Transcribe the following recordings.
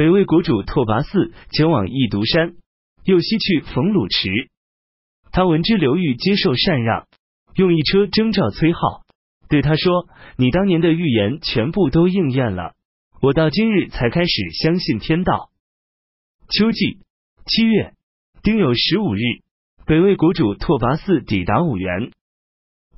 北魏国主拓跋嗣前往易独山，又西去冯鲁池。他闻知刘裕接受禅让，用一车征召崔浩，对他说：“你当年的预言全部都应验了，我到今日才开始相信天道。”秋季七月丁酉十五日，北魏国主拓跋嗣抵达五原。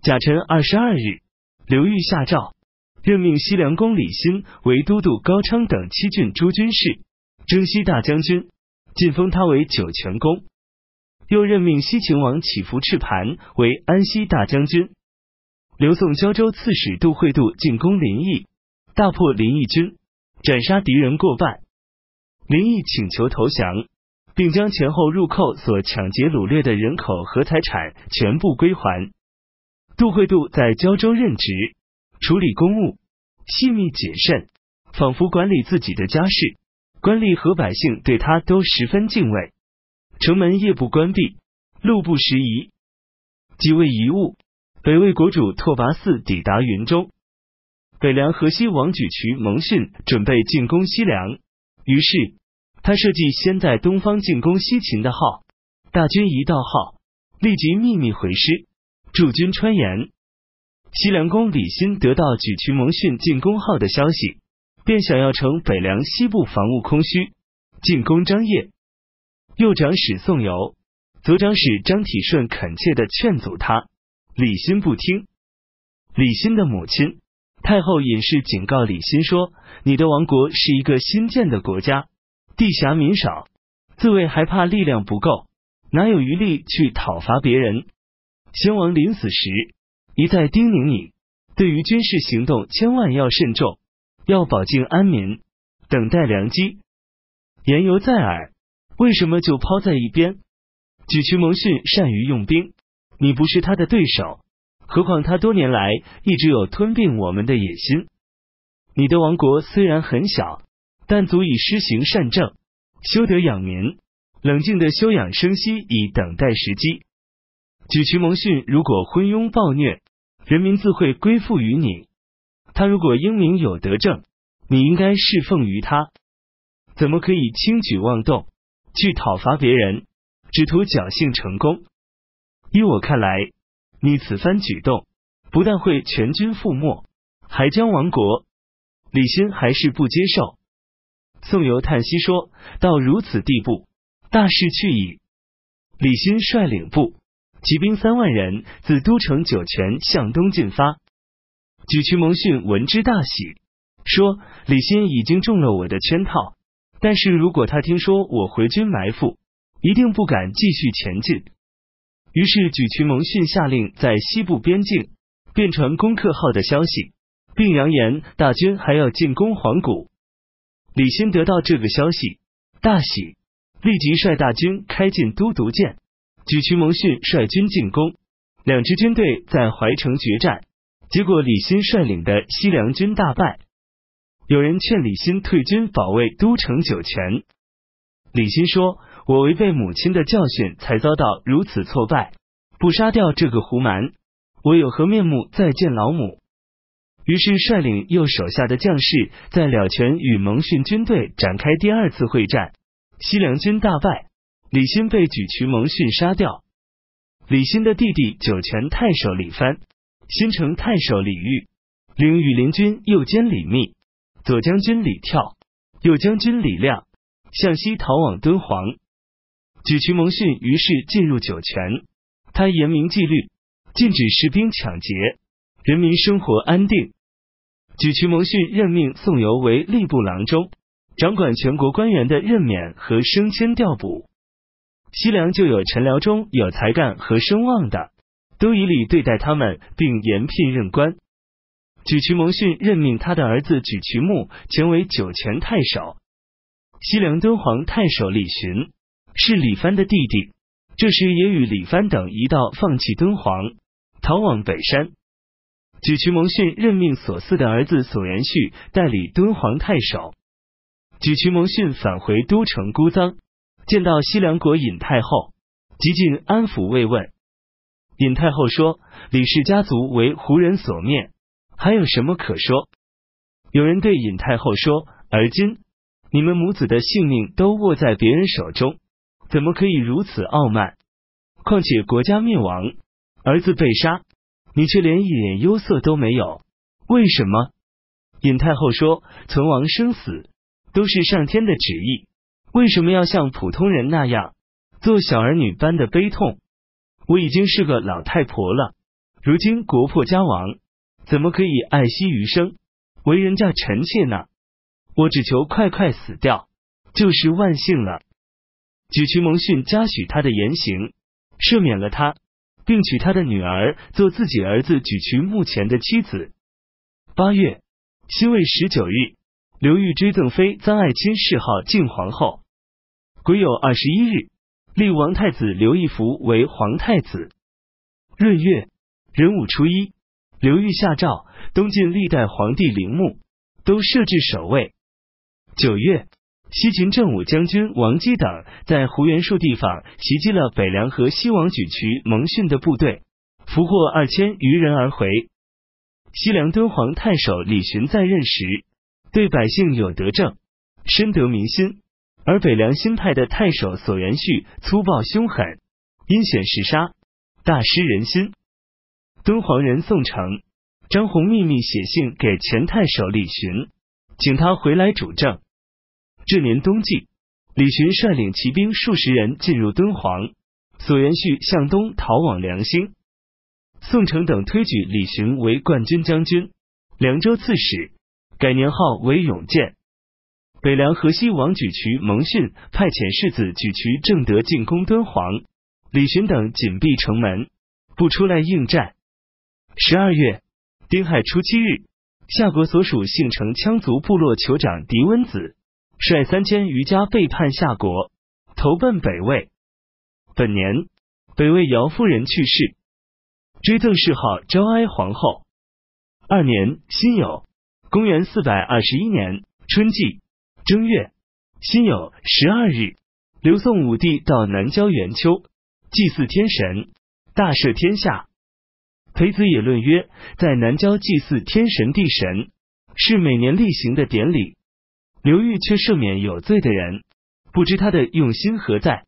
甲辰二十二日，刘裕下诏。任命西凉公李欣为都督高昌等七郡诸军事，征西大将军，晋封他为酒泉公。又任命西秦王乞伏赤盘为安西大将军，刘宋胶州刺史杜会度进攻林邑，大破林邑军，斩杀敌人过半。林毅请求投降，并将前后入寇所抢劫掳掠的人口和财产全部归还。杜会度在胶州任职。处理公务细密谨慎，仿佛管理自己的家事。官吏和百姓对他都十分敬畏。城门夜不关闭，路不拾遗。即位遗物，北魏国主拓跋嗣抵达云州，北凉河西王举渠蒙逊准备进攻西凉，于是他设计先在东方进攻西秦的号。大军一到号，立即秘密回师，驻军川盐。西凉公李欣得到举渠蒙逊进攻号的消息，便想要乘北凉西部防务空虚进攻张掖。右长史宋游、左长史张体顺恳切的劝阻他，李欣不听。李欣的母亲太后尹氏警告李欣说：“你的王国是一个新建的国家，地狭民少，自卫还怕力量不够，哪有余力去讨伐别人？”先王临死时。一再叮咛你，对于军事行动千万要慎重，要保境安民，等待良机。言犹在耳，为什么就抛在一边？举渠蒙逊善于用兵，你不是他的对手，何况他多年来一直有吞并我们的野心。你的王国虽然很小，但足以施行善政，修德养民，冷静的休养生息，以等待时机。举渠蒙逊如果昏庸暴虐，人民自会归附于你；他如果英明有德政，你应该侍奉于他。怎么可以轻举妄动，去讨伐别人，只图侥幸成功？依我看来，你此番举动，不但会全军覆没，还将亡国。李欣还是不接受。宋游叹息说：“到如此地步，大势去矣。”李欣率领部。骑兵三万人自都城酒泉向东进发，沮渠蒙逊闻之大喜，说：“李欣已经中了我的圈套，但是如果他听说我回军埋伏，一定不敢继续前进。”于是沮渠蒙逊下令在西部边境便传攻克号的消息，并扬言大军还要进攻黄谷。李欣得到这个消息，大喜，立即率大军开进都督建。举渠蒙逊率军进攻，两支军队在怀城决战，结果李欣率领的西凉军大败。有人劝李欣退军保卫都城酒泉，李欣说：“我违背母亲的教训，才遭到如此挫败，不杀掉这个胡蛮，我有何面目再见老母？”于是率领右手下的将士在了泉与蒙逊军队展开第二次会战，西凉军大败。李欣被举渠蒙逊杀掉。李欣的弟弟酒泉太守李藩、新城太守李煜领羽林军右监李密、左将军李跳、右将军李亮向西逃往敦煌。举渠蒙逊于是进入酒泉，他严明纪律，禁止士兵抢劫，人民生活安定。举渠蒙逊任命宋游为吏部郎中，掌管全国官员的任免和升迁调补。西凉就有陈辽中有才干和声望的，都以礼对待他们，并延聘任官。举渠蒙逊任命他的儿子举渠穆前为酒泉太守。西凉敦煌太守李寻是李藩的弟弟，这时也与李藩等一道放弃敦煌，逃往北山。举渠蒙逊任命所嗣的儿子索延续代理敦煌太守。举渠蒙逊返回都城姑臧。见到西凉国尹太后，极尽安抚慰问。尹太后说：“李氏家族为胡人所灭，还有什么可说？”有人对尹太后说：“而今你们母子的性命都握在别人手中，怎么可以如此傲慢？况且国家灭亡，儿子被杀，你却连一点忧色都没有，为什么？尹太后说：“存亡生死都是上天的旨意，为什么要像普通人那样做小儿女般的悲痛？我已经是个老太婆了，如今国破家亡，怎么可以爱惜余生，为人家臣妾呢？我只求快快死掉，就是万幸了。”举渠蒙逊嘉许他的言行，赦免了他，并娶他的女儿做自己儿子举渠墓前的妻子。八月。辛未十九日，刘裕追赠妃臧爱卿谥号靖皇后。癸酉二十一日，立王太子刘义福为皇太子。闰月壬午初一，刘裕下诏，东晋历代皇帝陵墓都设置守卫。九月，西秦正武将军王基等在胡元树地方袭击了北凉和西王举渠蒙逊的部队，俘获二千余人而回。西凉敦煌太守李寻在任时，对百姓有德政，深得民心；而北凉新派的太守索元旭粗暴凶狠，阴险嗜杀，大失人心。敦煌人宋城张宏秘密写信给前太守李寻，请他回来主政。这年冬季，李寻率领骑兵数十人进入敦煌，索元旭向东逃往梁兴。宋城等推举李寻为冠军将军、凉州刺史，改年号为永建。北凉河西王举渠蒙逊派遣世子举渠正德进攻敦煌，李寻等紧闭城门，不出来应战。十二月丁亥初七日，夏国所属姓城羌族部落酋长狄温子率三千余家背叛夏国，投奔北魏。本年北魏姚夫人去世。追赠谥号昭哀皇后。二年辛酉，公元四百二十一年春季正月辛酉十二日，刘宋武帝到南郊元丘祭祀天神，大赦天下。裴子野论曰，在南郊祭祀天神地神是每年例行的典礼。刘裕却赦免有罪的人，不知他的用心何在。